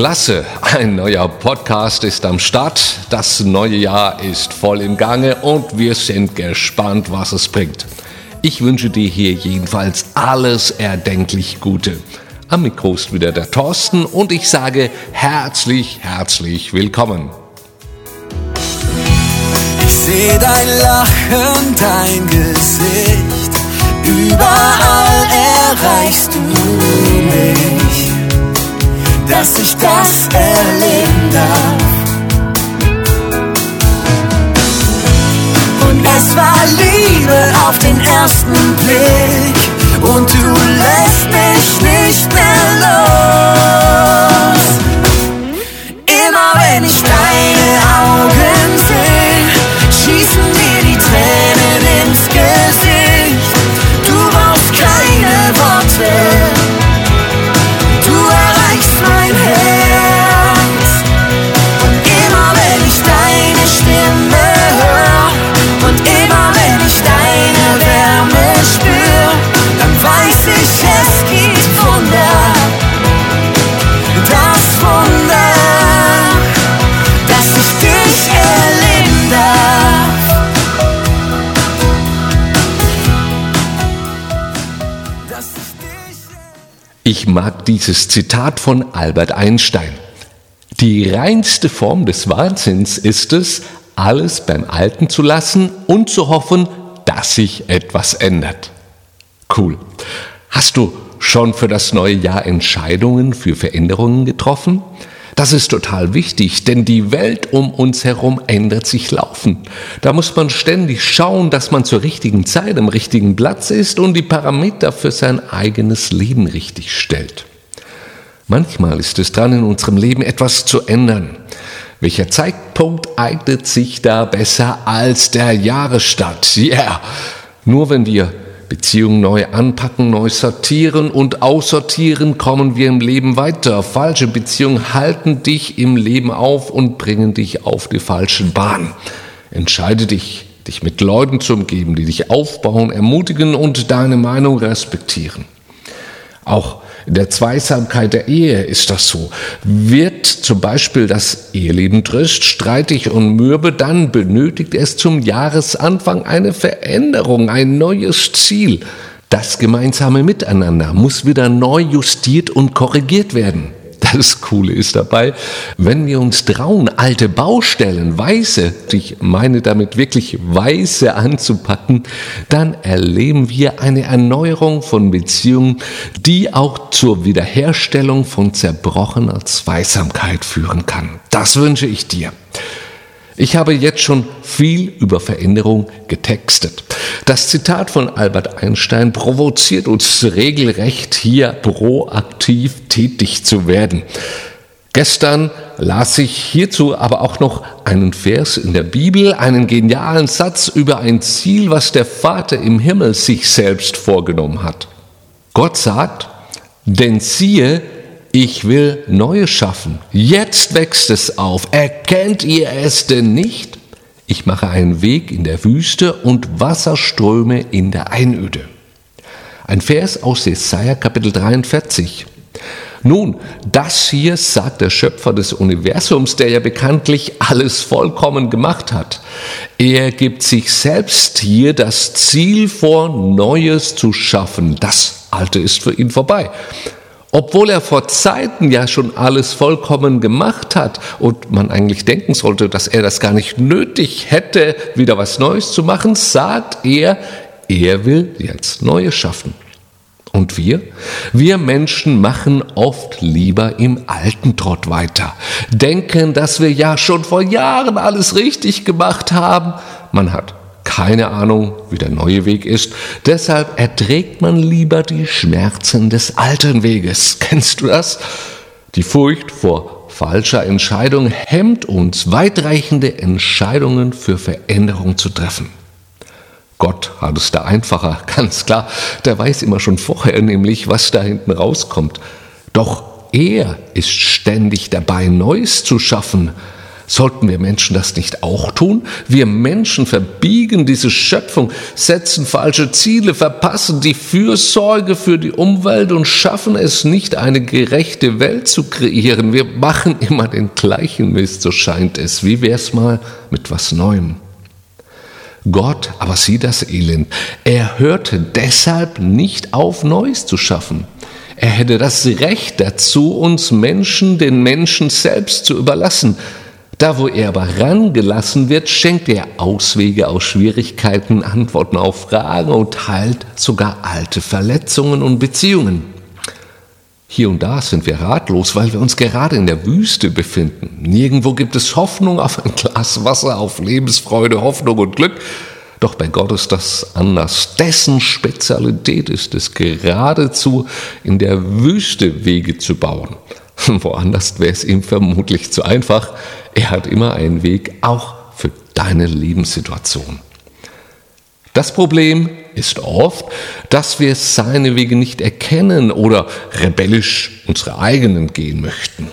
Klasse, ein neuer Podcast ist am Start, das neue Jahr ist voll im Gange und wir sind gespannt, was es bringt. Ich wünsche dir hier jedenfalls alles erdenklich Gute. Am Mikro ist wieder der Thorsten und ich sage herzlich, herzlich willkommen. Ich sehe dein Lachen, dein Gesicht, überall erreichst du dass ich das erleben darf. Und es war Liebe auf den ersten Blick und du lässt mich nicht mehr los. Ich mag dieses Zitat von Albert Einstein. Die reinste Form des Wahnsinns ist es, alles beim Alten zu lassen und zu hoffen, dass sich etwas ändert. Cool. Hast du schon für das neue Jahr Entscheidungen für Veränderungen getroffen? Das ist total wichtig, denn die Welt um uns herum ändert sich laufend. Da muss man ständig schauen, dass man zur richtigen Zeit am richtigen Platz ist und die Parameter für sein eigenes Leben richtig stellt. Manchmal ist es dran, in unserem Leben etwas zu ändern. Welcher Zeitpunkt eignet sich da besser als der Jahresstart? Ja, yeah. nur wenn wir Beziehungen neu anpacken, neu sortieren und aussortieren, kommen wir im Leben weiter. Falsche Beziehungen halten dich im Leben auf und bringen dich auf die falschen Bahn. Entscheide dich, dich mit Leuten zu umgeben, die dich aufbauen, ermutigen und deine Meinung respektieren. Auch in der Zweisamkeit der Ehe ist das so. Wird zum Beispiel das Eheleben trist, streitig und mürbe, dann benötigt es zum Jahresanfang eine Veränderung, ein neues Ziel. Das gemeinsame Miteinander muss wieder neu justiert und korrigiert werden. Das Coole ist dabei, wenn wir uns trauen, alte Baustellen, weiße, ich meine damit wirklich weiße anzupacken, dann erleben wir eine Erneuerung von Beziehungen, die auch zur Wiederherstellung von zerbrochener Zweisamkeit führen kann. Das wünsche ich dir. Ich habe jetzt schon viel über Veränderung getextet. Das Zitat von Albert Einstein provoziert uns regelrecht, hier proaktiv tätig zu werden. Gestern las ich hierzu aber auch noch einen Vers in der Bibel, einen genialen Satz über ein Ziel, was der Vater im Himmel sich selbst vorgenommen hat. Gott sagt, denn siehe, ich will Neues schaffen. Jetzt wächst es auf. Erkennt ihr es denn nicht? Ich mache einen Weg in der Wüste und Wasserströme in der Einöde. Ein Vers aus Jesaja Kapitel 43. Nun, das hier sagt der Schöpfer des Universums, der ja bekanntlich alles vollkommen gemacht hat. Er gibt sich selbst hier das Ziel vor, Neues zu schaffen. Das Alte ist für ihn vorbei. Obwohl er vor Zeiten ja schon alles vollkommen gemacht hat und man eigentlich denken sollte, dass er das gar nicht nötig hätte, wieder was Neues zu machen, sagt er, er will jetzt Neues schaffen. Und wir? Wir Menschen machen oft lieber im alten Trott weiter, denken, dass wir ja schon vor Jahren alles richtig gemacht haben. Man hat keine Ahnung, wie der neue Weg ist. Deshalb erträgt man lieber die Schmerzen des alten Weges. Kennst du das? Die Furcht vor falscher Entscheidung hemmt uns, weitreichende Entscheidungen für Veränderung zu treffen. Gott hat es da einfacher, ganz klar. Der weiß immer schon vorher nämlich, was da hinten rauskommt. Doch er ist ständig dabei, Neues zu schaffen. Sollten wir Menschen das nicht auch tun? Wir Menschen verbiegen diese Schöpfung, setzen falsche Ziele, verpassen die Fürsorge für die Umwelt und schaffen es nicht, eine gerechte Welt zu kreieren. Wir machen immer den gleichen Mist, so scheint es. Wie wär's mal mit was Neuem? Gott aber sieht das Elend. Er hörte deshalb nicht auf, Neues zu schaffen. Er hätte das Recht dazu, uns Menschen den Menschen selbst zu überlassen. Da, wo er aber rangelassen wird, schenkt er Auswege aus Schwierigkeiten, Antworten auf Fragen und heilt sogar alte Verletzungen und Beziehungen. Hier und da sind wir ratlos, weil wir uns gerade in der Wüste befinden. Nirgendwo gibt es Hoffnung auf ein Glas Wasser, auf Lebensfreude, Hoffnung und Glück. Doch bei Gott ist das anders. Dessen Spezialität ist es geradezu, in der Wüste Wege zu bauen. Woanders wäre es ihm vermutlich zu einfach. Er hat immer einen Weg, auch für deine Lebenssituation. Das Problem ist oft, dass wir seine Wege nicht erkennen oder rebellisch unsere eigenen gehen möchten.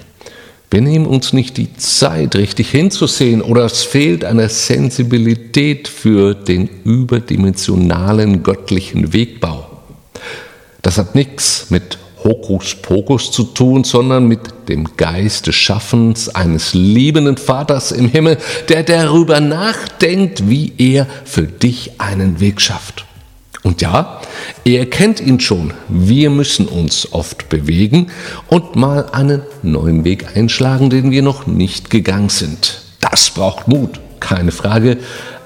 Wir nehmen uns nicht die Zeit, richtig hinzusehen oder es fehlt eine Sensibilität für den überdimensionalen göttlichen Wegbau. Das hat nichts mit Hokuspokus zu tun, sondern mit dem Geist des Schaffens eines liebenden Vaters im Himmel, der darüber nachdenkt, wie er für dich einen Weg schafft. Und ja, er kennt ihn schon. Wir müssen uns oft bewegen und mal einen neuen Weg einschlagen, den wir noch nicht gegangen sind. Das braucht Mut, keine Frage.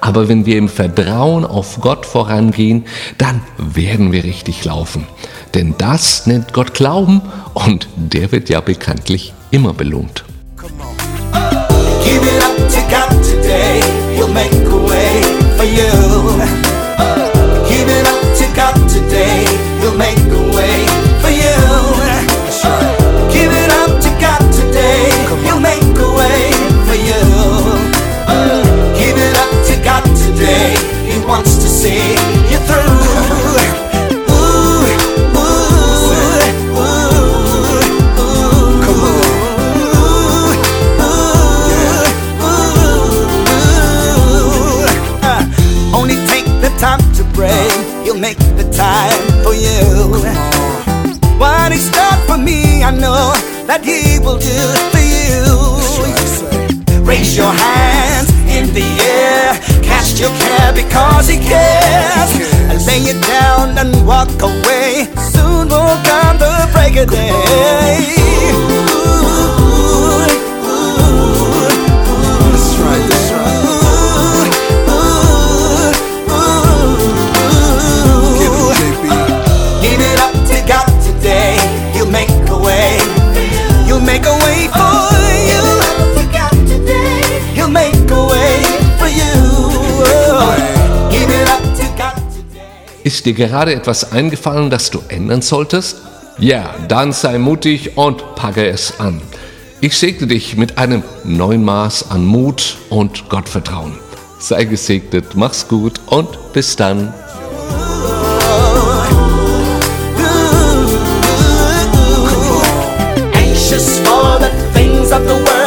Aber wenn wir im Vertrauen auf Gott vorangehen, dann werden wir richtig laufen. Denn das nennt Gott Glauben und der wird ja bekanntlich immer belohnt. It up to the time for you. What He's done for me, I know that He will do for you. Raise your hands in the air, cast your care because He cares. Lay it down and walk away. Soon will come the break of day. Ist dir gerade etwas eingefallen, das du ändern solltest? Ja, dann sei mutig und packe es an. Ich segne dich mit einem neuen Maß an Mut und Gottvertrauen. Sei gesegnet, mach's gut und bis dann. Of the world.